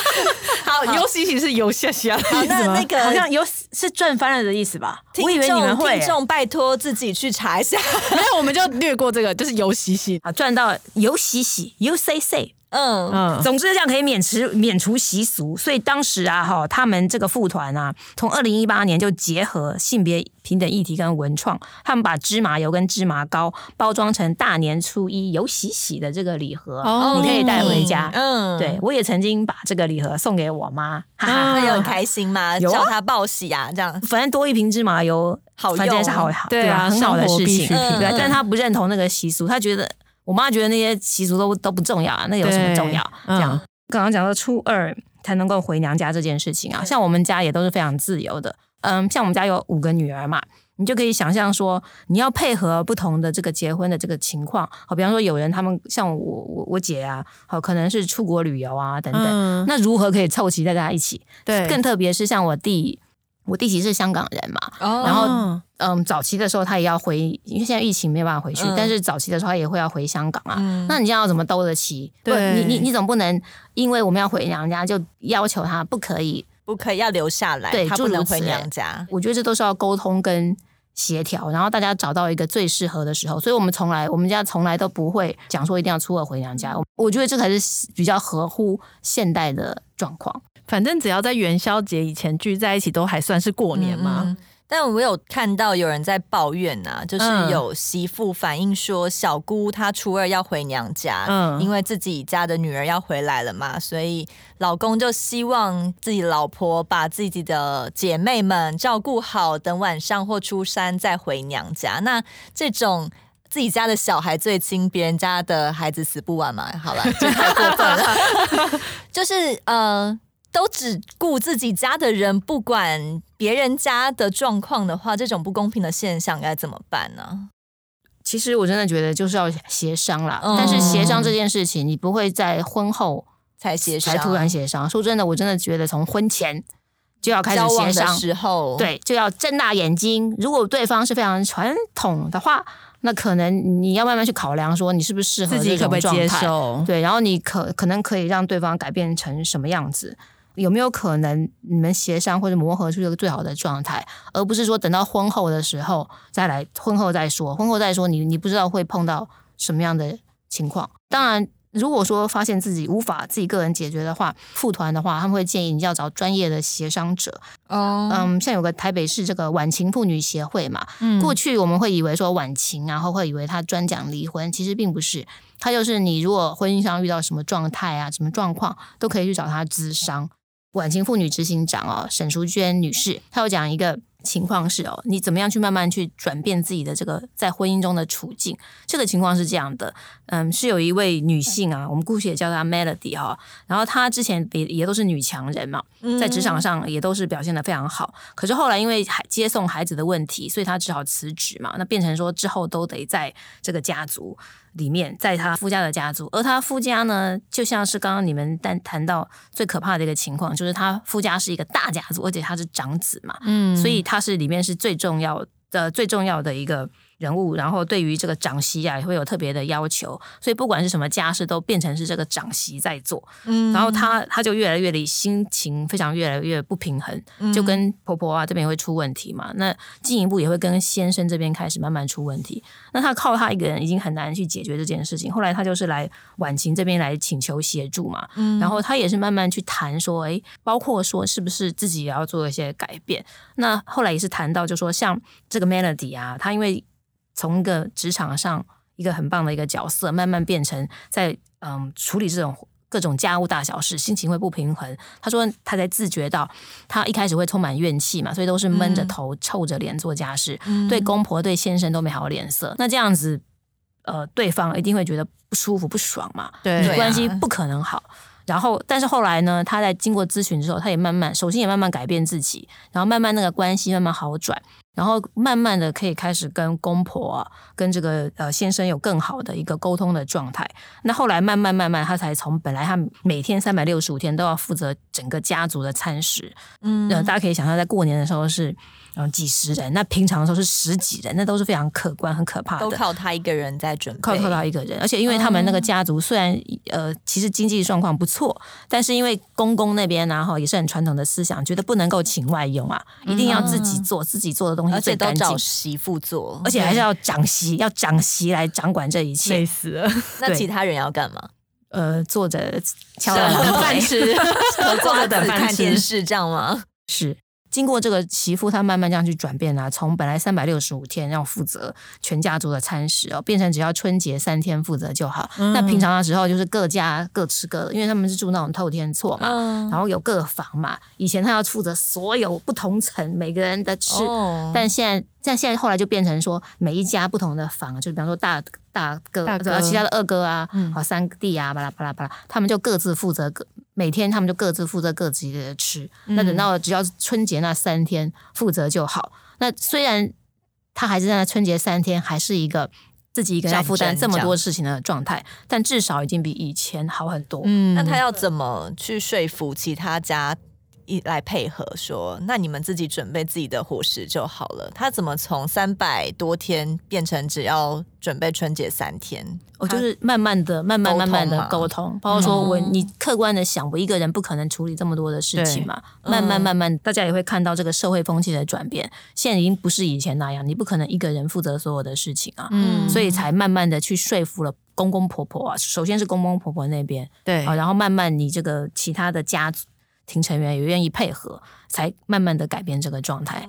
(laughs) 好，游西西是游下下的意思吗？那那个好像游是赚翻了的意思吧？我以为你们会，听众拜托自己去查一下。(laughs) 没有，我们就略过这个，就是游洗洗啊，赚到游洗洗，油 say say。嗯嗯，总之这样可以免除免除习俗，所以当时啊哈，他们这个副团啊，从二零一八年就结合性别平等议题跟文创，他们把芝麻油跟芝麻糕包装成大年初一有喜喜的这个礼盒，哦、你可以带回家。嗯，对我也曾经把这个礼盒送给我妈，哈哈，(laughs) 她有很开心吗？有叫她报喜啊，这样，反正多一瓶芝麻油，好用，是好好，对啊，很好的事情。嗯、对，但她不认同那个习俗，她觉得。我妈觉得那些习俗都都不重要啊，那有什么重要？这样刚刚讲到初二才能够回娘家这件事情啊，像我们家也都是非常自由的。嗯，像我们家有五个女儿嘛，你就可以想象说，你要配合不同的这个结婚的这个情况，好，比方说有人他们像我我我姐啊，好，可能是出国旅游啊等等，嗯、那如何可以凑齐大家一起？对，更特别是像我弟，我弟媳是香港人嘛，哦、然后嗯，早期的时候他也要回，因为现在疫情没有办法回去，嗯、但是早期的时候他也会要回香港啊。嗯、那你这样要怎么兜得起？对，你你你总不能因为我们要回娘家就要求他不可以。不可以，要留下来。对，他不能回娘家。我觉得这都是要沟通跟协调，然后大家找到一个最适合的时候。所以我们从来，我们家从来都不会讲说一定要初二回娘家。我觉得这才是比较合乎现代的状况。反正只要在元宵节以前聚在一起，都还算是过年嘛。嗯嗯但我有看到有人在抱怨呐、啊，就是有媳妇反映说，小姑她初二要回娘家，嗯，因为自己家的女儿要回来了嘛，所以老公就希望自己老婆把自己的姐妹们照顾好，等晚上或初三再回娘家。那这种自己家的小孩最亲，别人家的孩子死不完嘛？好了，这太过分了，(laughs) 就是呃。都只顾自己家的人，不管别人家的状况的话，这种不公平的现象该怎么办呢？其实我真的觉得就是要协商啦。嗯、但是协商这件事情，你不会在婚后才协商，才突然协商。说真的，我真的觉得从婚前就要开始协商的时候，对，就要睁大眼睛。如果对方是非常传统的话，那可能你要慢慢去考量，说你是不是适合自己可不可以接受？对，然后你可可能可以让对方改变成什么样子。有没有可能你们协商或者磨合出一个最好的状态，而不是说等到婚后的时候再来，婚后再说，婚后再说，你你不知道会碰到什么样的情况。当然，如果说发现自己无法自己个人解决的话，复团的话，他们会建议你要找专业的协商者。哦，嗯，像有个台北市这个晚晴妇女协会嘛，嗯，过去我们会以为说晚晴，然后会以为他专讲离婚，其实并不是，他就是你如果婚姻上遇到什么状态啊，什么状况，都可以去找他咨商。晚清妇女执行长哦，沈淑娟女士，她有讲一个情况是哦，你怎么样去慢慢去转变自己的这个在婚姻中的处境？这个情况是这样的，嗯，是有一位女性啊，我们姑且叫她 Melody 哈，然后她之前也也都是女强人嘛，在职场上也都是表现的非常好，可是后来因为接送孩子的问题，所以她只好辞职嘛，那变成说之后都得在这个家族。里面，在她夫家的家族，而她夫家呢，就像是刚刚你们谈谈到最可怕的一个情况，就是她夫家是一个大家族，而且她是长子嘛，嗯，所以它是里面是最重要的、最重要的一个。人物，然后对于这个长媳啊，也会有特别的要求，所以不管是什么家事，都变成是这个长媳在做。嗯，然后她她就越来越的心情非常越来越不平衡，就跟婆婆啊这边会出问题嘛。那进一步也会跟先生这边开始慢慢出问题。那她靠她一个人已经很难去解决这件事情。后来她就是来婉晴这边来请求协助嘛。嗯，然后她也是慢慢去谈说，哎，包括说是不是自己也要做一些改变。那后来也是谈到，就说像这个 Melody 啊，她因为从一个职场上一个很棒的一个角色，慢慢变成在嗯处理这种各种家务大小事，心情会不平衡。他说他才自觉到，他一开始会充满怨气嘛，所以都是闷着头、臭着脸做家事，嗯、对公婆、对先生都没好脸色。那这样子，呃，对方一定会觉得不舒服、不爽嘛，对，你关系不可能好。然后，但是后来呢，他在经过咨询之后，他也慢慢，首先也慢慢改变自己，然后慢慢那个关系慢慢好转。然后慢慢的可以开始跟公婆啊，跟这个呃先生有更好的一个沟通的状态。那后来慢慢慢慢，他才从本来他每天三百六十五天都要负责整个家族的餐食，嗯，大家可以想象，在过年的时候是嗯几十人，那平常的时候是十几人，那都是非常可观、很可怕的。都靠他一个人在准备，靠靠他一个人。而且因为他们那个家族虽然呃其实经济状况不错，但是因为公公那边然后也是很传统的思想，觉得不能够请外佣啊，一定要自己做自己做的东西。而且都找媳妇做，而且还是要长媳，要长媳来掌管这一切。累死了。(laughs) 那其他人要干嘛？呃，坐着敲碗等饭吃，坐着等饭看电视，这样吗？是。经过这个媳妇，她慢慢这样去转变啊，从本来三百六十五天要负责全家族的餐食哦，变成只要春节三天负责就好。嗯、那平常的时候就是各家各吃各的，因为他们是住那种透天厝嘛，嗯、然后有各房嘛。以前他要负责所有不同层每个人的吃，哦、但现在。但现在后来就变成说，每一家不同的房，就比方说大大哥，大哥其他的二哥啊，好、嗯、三弟啊，巴拉巴拉巴拉，他们就各自负责各每天，他们就各自负责各自的吃。嗯、那等到只要春节那三天负责就好。那虽然他还是在春节三天还是一个自己一个人要负担这么多事情的状态，但至少已经比以前好很多。嗯，那他要怎么去说服其他家？一来配合说，那你们自己准备自己的伙食就好了。他怎么从三百多天变成只要准备春节三天？我就是慢慢的、慢慢、慢慢的沟通，包括说我你客观的想，我一个人不可能处理这么多的事情嘛。慢慢、慢慢，大家也会看到这个社会风气的转变。现在已经不是以前那样，你不可能一个人负责所有的事情啊。嗯，所以才慢慢的去说服了公公婆婆啊。首先是公公婆婆那边，对啊，然后慢慢你这个其他的家族。听成员也愿意配合，才慢慢的改变这个状态，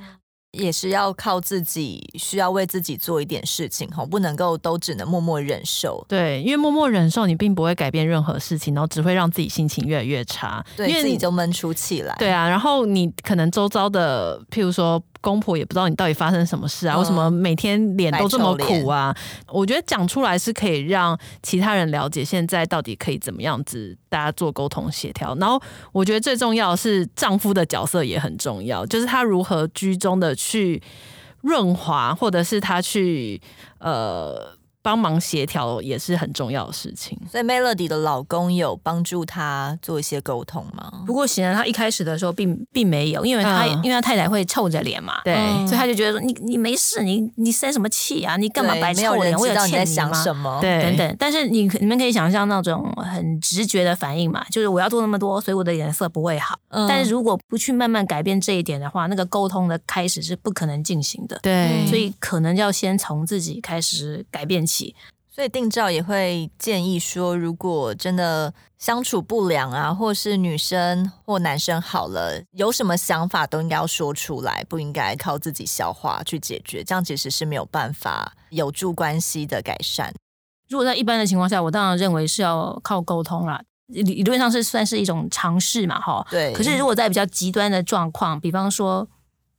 也是要靠自己，需要为自己做一点事情哈，不能够都只能默默忍受。对，因为默默忍受，你并不会改变任何事情，然后只会让自己心情越来越差，对，因为自己就闷出气来。对啊，然后你可能周遭的，譬如说。公婆也不知道你到底发生什么事啊？为什么每天脸都这么苦啊？我觉得讲出来是可以让其他人了解现在到底可以怎么样子，大家做沟通协调。然后我觉得最重要的是丈夫的角色也很重要，就是他如何居中的去润滑，或者是他去呃。帮忙协调也是很重要的事情，所以 Melody 的老公有帮助她做一些沟通吗？不过显然他一开始的时候并并没有，因为他、嗯、因为他太太会臭着脸嘛，对，所以他就觉得说你你没事，你你生什么气啊？你干嘛白臭脸？我有欠你吗？什么？对，等等。但是你你们可以想象那种很直觉的反应嘛，就是我要做那么多，所以我的脸色不会好。嗯、但是如果不去慢慢改变这一点的话，那个沟通的开始是不可能进行的。对，所以可能要先从自己开始改变起。所以定照也会建议说，如果真的相处不良啊，或是女生或男生好了，有什么想法都应该要说出来，不应该靠自己消化去解决，这样其实是没有办法有助关系的改善。如果在一般的情况下，我当然认为是要靠沟通啦，理理论上是算是一种尝试嘛，哈。对。可是如果在比较极端的状况，比方说。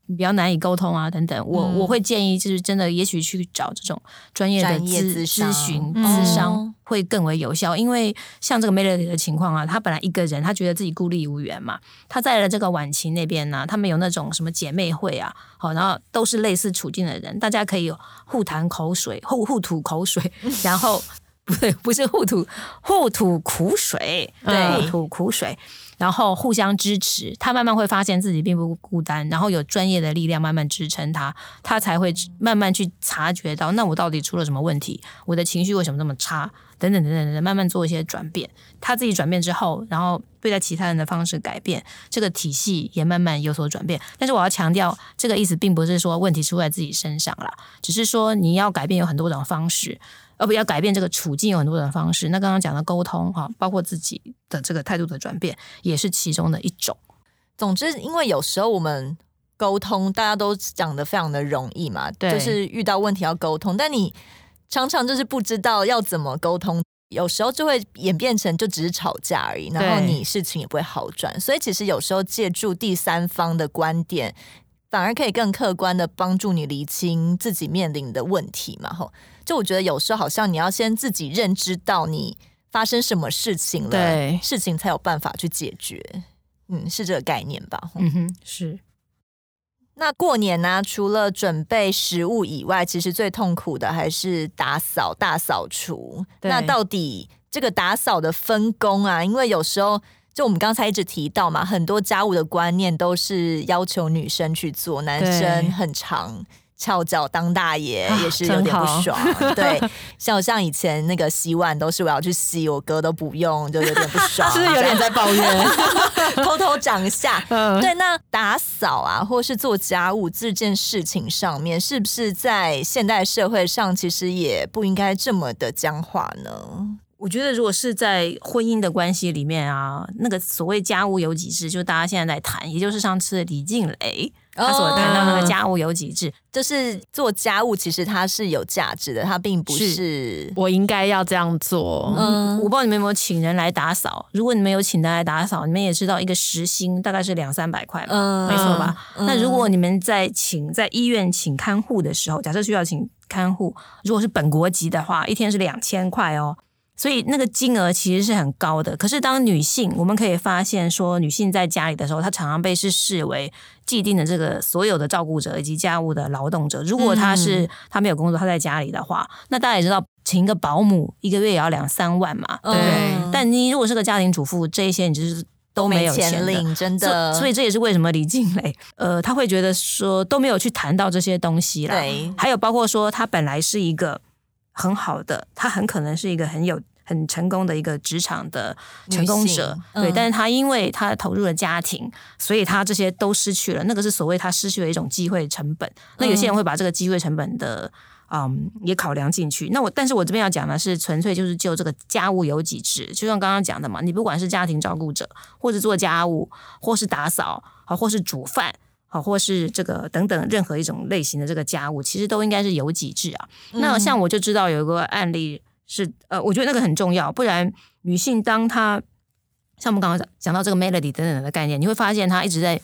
比较难以沟通啊，等等，我、嗯、我会建议就是真的，也许去找这种专业的咨咨询咨商会更为有效，因为像这个 Melody 的情况啊，他本来一个人，他觉得自己孤立无援嘛，他在了这个晚晴那边呢、啊，他们有那种什么姐妹会啊，好，然后都是类似处境的人，大家可以互谈口水，互互吐口水，(laughs) 然后 (laughs) 不对，不是互吐互吐苦水，对，互吐苦水。然后互相支持，他慢慢会发现自己并不孤单，然后有专业的力量慢慢支撑他，他才会慢慢去察觉到，那我到底出了什么问题？我的情绪为什么这么差？等等等等等等，慢慢做一些转变。他自己转变之后，然后对待其他人的方式改变，这个体系也慢慢有所转变。但是我要强调，这个意思并不是说问题出在自己身上了，只是说你要改变有很多种方式。而不要改变这个处境有很多种方式。那刚刚讲的沟通哈，包括自己的这个态度的转变，也是其中的一种。总之，因为有时候我们沟通，大家都讲的非常的容易嘛，对，就是遇到问题要沟通，但你常常就是不知道要怎么沟通，有时候就会演变成就只是吵架而已，然后你事情也不会好转。所以其实有时候借助第三方的观点，反而可以更客观的帮助你厘清自己面临的问题嘛，吼。就我觉得有时候好像你要先自己认知到你发生什么事情了，对，事情才有办法去解决。嗯，是这个概念吧？嗯哼，是。那过年呢、啊，除了准备食物以外，其实最痛苦的还是打扫、大扫除。那到底这个打扫的分工啊，因为有时候就我们刚才一直提到嘛，很多家务的观念都是要求女生去做，男生很长。翘脚当大爷也是有点不爽，啊、(laughs) 对，像像以前那个洗碗都是我要去洗，我哥都不用，就有点不爽，(laughs) 是不是有点在抱怨？(laughs) 偷偷讲一下，对，那打扫啊，或是做家务这件事情上面，是不是在现代社会上其实也不应该这么的僵化呢？我觉得，如果是在婚姻的关系里面啊，那个所谓家务有几制，就是大家现在在谈，也就是上次李静蕾。他所谈到那个家务有几制，就是做家务，其实它是有价值的，它并不是，是我应该要这样做。嗯，我不知道你们有没有请人来打扫。如果你们有请人来打扫，你们也知道一个时薪大概是两三百块嘛，嗯，没错吧？嗯，那如果你们在请在医院请看护的时候，假设需要请看护，如果是本国籍的话，一天是两千块哦。所以那个金额其实是很高的。可是当女性，我们可以发现说，女性在家里的时候，她常常被是视为既定的这个所有的照顾者以及家务的劳动者。如果她是她没有工作，她在家里的话，那大家也知道，请一个保姆一个月也要两三万嘛。对。但你如果是个家庭主妇，这一些你就是都没有钱领，真的。所以这也是为什么李静蕾呃，他会觉得说都没有去谈到这些东西啦。对。还有包括说，他本来是一个。很好的，他很可能是一个很有很成功的一个职场的成功者，嗯、对。但是他因为他投入了家庭，所以他这些都失去了。那个是所谓他失去了一种机会成本。那有些人会把这个机会成本的嗯也考量进去。那我但是我这边要讲的是，纯粹就是就这个家务有几职，就像刚刚讲的嘛，你不管是家庭照顾者，或者做家务，或是打扫，啊，或是煮饭。好，或是这个等等任何一种类型的这个家务，其实都应该是有几制啊。嗯、那像我就知道有一个案例是，呃，我觉得那个很重要，不然女性当她像我们刚刚讲到这个 melody 等等的概念，你会发现她一直在，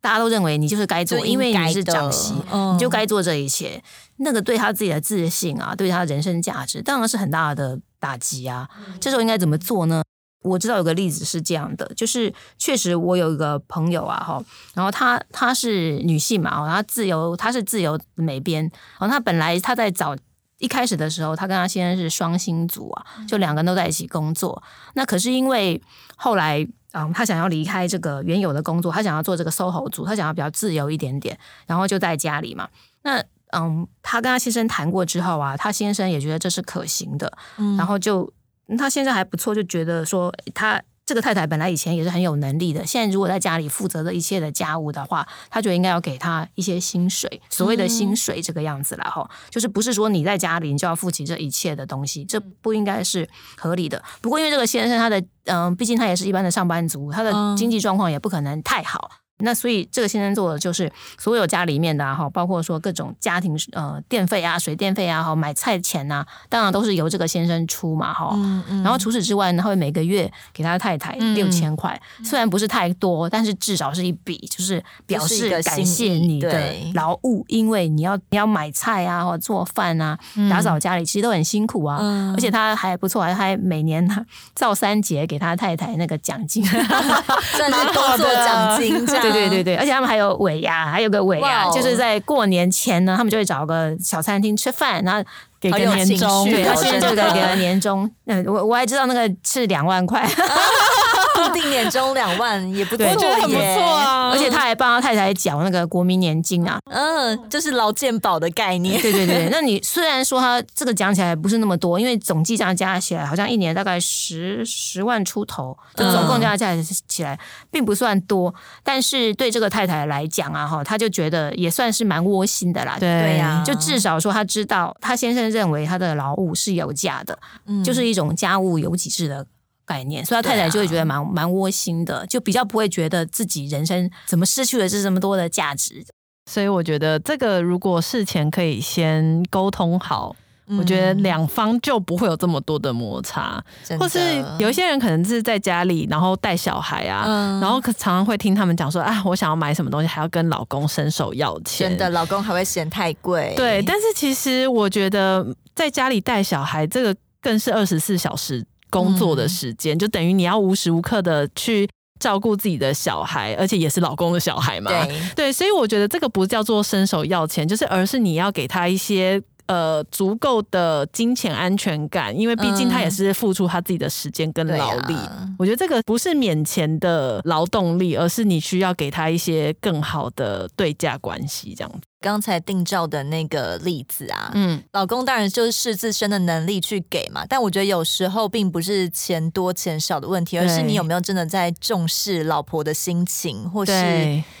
大家都认为你就是该做，因为你是长媳，嗯、你就该做这一切。那个对她自己的自信啊，对她的人生价值，当然是很大的打击啊。嗯、这时候应该怎么做呢？我知道有个例子是这样的，就是确实我有一个朋友啊，哈，然后她她是女性嘛，然后她自由，她是自由美编，然后她本来她在找一开始的时候，她跟她先生是双薪组啊，就两个人都在一起工作。那可是因为后来，嗯，她想要离开这个原有的工作，她想要做这个 SOHO 族，她想要比较自由一点点，然后就在家里嘛。那嗯，她跟她先生谈过之后啊，她先生也觉得这是可行的，嗯，然后就。他现在还不错，就觉得说他这个太太本来以前也是很有能力的，现在如果在家里负责的一切的家务的话，他觉得应该要给他一些薪水，所谓的薪水这个样子了哈，嗯、就是不是说你在家里你就要负起这一切的东西，这不应该是合理的。不过因为这个先生他的嗯、呃，毕竟他也是一般的上班族，他的经济状况也不可能太好。那所以这个先生做的就是所有家里面的哈，包括说各种家庭呃电费啊、水电费啊、哈买菜钱呐、啊，当然都是由这个先生出嘛哈。嗯嗯、然后除此之外呢，他会每个月给他太太六千块，嗯、虽然不是太多，但是至少是一笔，就是表示感谢你的劳务，因为你要你要买菜啊，或做饭啊，打扫家里其实都很辛苦啊。嗯、而且他还不错，还还每年造三节给他太太那个奖金，(laughs) 算是工作奖金这样。对对对，而且他们还有尾牙，还有个尾牙就是在过年前呢，他们就会找个小餐厅吃饭，然后给个年终，对，他现在就在给个年终。嗯，我我还知道那个是两万块。固定年终两万也不错，我觉得很不错啊！而且他还帮他太太缴那个国民年金啊，嗯，就是劳健保的概念。对对对，(laughs) 那你虽然说他这个讲起来不是那么多，因为总计这样加起来好像一年大概十十万出头，就总共加加起来并不算多，但是对这个太太来讲啊，哈，他就觉得也算是蛮窝心的啦。对呀，就至少说他知道他先生认为他的劳务是有价的，嗯，就是一种家务有给制的。概念，所以他太太就会觉得蛮蛮窝心的，就比较不会觉得自己人生怎么失去了这这么多的价值。所以我觉得这个如果事前可以先沟通好，嗯、我觉得两方就不会有这么多的摩擦。或是有一些人可能是在家里，然后带小孩啊，嗯、然后常常会听他们讲说啊，我想要买什么东西，还要跟老公伸手要钱。真的，老公还会嫌太贵。对，但是其实我觉得在家里带小孩，这个更是二十四小时。工作的时间、嗯、就等于你要无时无刻的去照顾自己的小孩，而且也是老公的小孩嘛。对，(laughs) 对，所以我觉得这个不叫做伸手要钱，就是而是你要给他一些呃足够的金钱安全感，因为毕竟他也是付出他自己的时间跟劳力。嗯、我觉得这个不是免钱的劳动力，而是你需要给他一些更好的对价关系，这样子。刚才定照的那个例子啊，嗯，老公当然就是视自身的能力去给嘛，但我觉得有时候并不是钱多钱少的问题，而是你有没有真的在重视老婆的心情，或是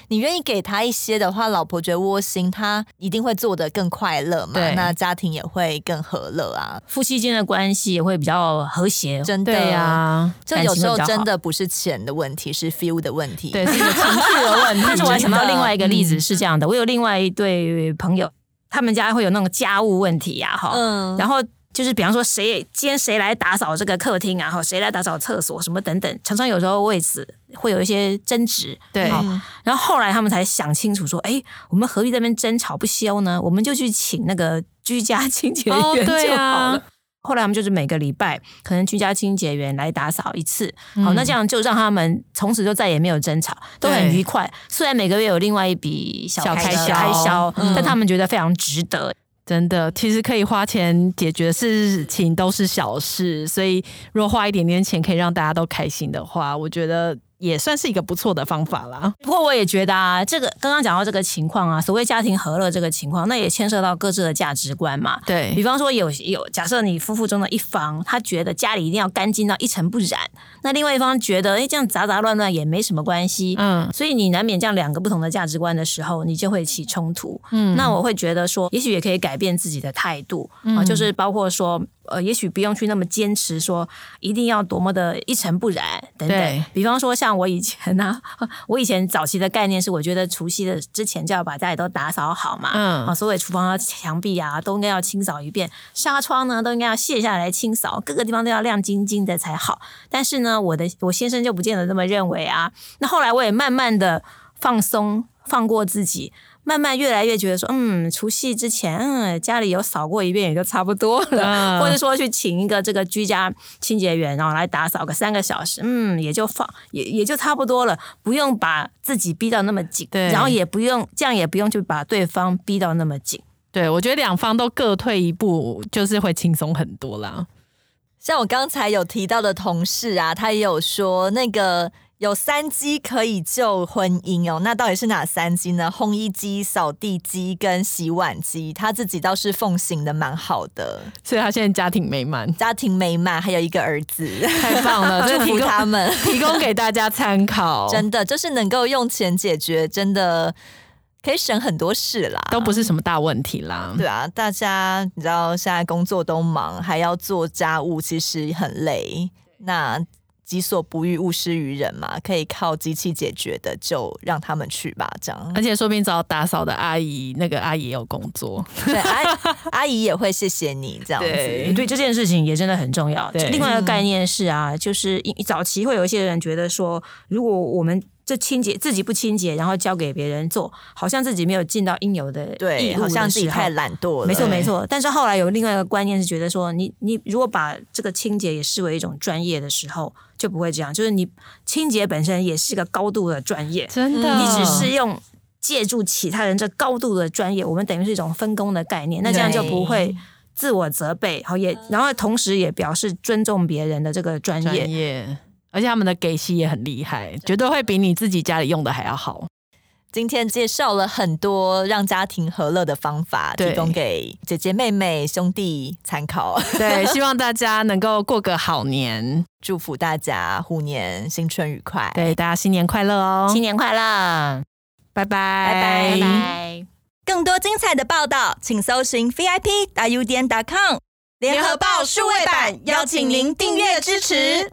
你愿意给他一些的话，老婆觉得窝心，他一定会做得更快乐嘛，对那家庭也会更和乐啊，夫妻间的关系也会比较和谐，真的呀，啊，这有时候真的不是钱的问题，是 feel 的问题，对，是情绪的问题。但 (laughs) 是我还想到另外一个例子是这样的，我有另外一对。对朋友，他们家会有那种家务问题呀，哈，嗯，然后就是比方说谁今天谁来打扫这个客厅啊，哈，谁来打扫厕所什么等等，常常有时候为此会有一些争执，对，然后后来他们才想清楚说，哎，我们何必在那边争吵不休呢？我们就去请那个居家清洁员就好了。后来我们就是每个礼拜可能居家清洁员来打扫一次，好，那这样就让他们从此就再也没有争吵，都很愉快。虽然每个月有另外一笔小开销，开销，但他们觉得非常值得。真的，其实可以花钱解决的事情都是小事，所以如果花一点点钱可以让大家都开心的话，我觉得。也算是一个不错的方法啦。不过我也觉得啊，这个刚刚讲到这个情况啊，所谓家庭和乐这个情况，那也牵涉到各自的价值观嘛。对，比方说有有，假设你夫妇中的一方，他觉得家里一定要干净到一尘不染，那另外一方觉得，哎，这样杂杂乱乱也没什么关系。嗯，所以你难免这样两个不同的价值观的时候，你就会起冲突。嗯，那我会觉得说，也许也可以改变自己的态度啊，嗯，就是包括说。呃，也许不用去那么坚持，说一定要多么的一尘不染等等。对比方说，像我以前呢、啊，我以前早期的概念是，我觉得除夕的之前就要把家里都打扫好嘛。嗯。啊，所有厨房啊墙壁啊，都应该要清扫一遍，纱窗呢都应该要卸下来清扫，各个地方都要亮晶晶的才好。但是呢，我的我先生就不见得这么认为啊。那后来我也慢慢的放松，放过自己。慢慢越来越觉得说，嗯，除夕之前，嗯，家里有扫过一遍也就差不多了，嗯、或者说去请一个这个居家清洁员，然后来打扫个三个小时，嗯，也就放也也就差不多了，不用把自己逼到那么紧，对，然后也不用这样，也不用去把对方逼到那么紧。对，我觉得两方都各退一步，就是会轻松很多啦。像我刚才有提到的同事啊，他也有说那个。有三机可以救婚姻哦，那到底是哪三机呢？烘衣机、扫地机跟洗碗机，他自己倒是奉行的蛮好的，所以他现在家庭美满，家庭美满，还有一个儿子，太棒了！(laughs) 祝福他们，提供给大家参考。真的就是能够用钱解决，真的可以省很多事啦，都不是什么大问题啦。对啊，大家你知道现在工作都忙，还要做家务，其实很累。那己所不欲，勿施于人嘛，可以靠机器解决的，就让他们去吧，这样。而且说不定找打扫的阿姨，那个阿姨也有工作，(laughs) 对，阿阿姨也会谢谢你这样子。对，对，这件事情也真的很重要。对，另外一个概念是啊，就是一早期会有一些人觉得说，如果我们这清洁自己不清洁，然后交给别人做，好像自己没有尽到应有的义务的，对，好像自己太懒惰了。没错，没错。但是后来有另外一个观念是觉得说，你你如果把这个清洁也视为一种专业的时候，就不会这样。就是你清洁本身也是一个高度的专业，真的。你只是用借助其他人这高度的专业，我们等于是一种分工的概念，那这样就不会自我责备，好也，然后同时也表示尊重别人的这个专业。而且他们的给息也很厉害，绝对会比你自己家里用的还要好。今天介绍了很多让家庭和乐的方法，提供给姐姐妹妹兄弟参考。对，(laughs) 希望大家能够过个好年，祝福大家虎年新春愉快。对，大家新年快乐哦！新年快乐，拜拜拜拜。更多精彩的报道，请搜寻 VIP 大 U 点 com 联合报数位版，邀请您订阅支持。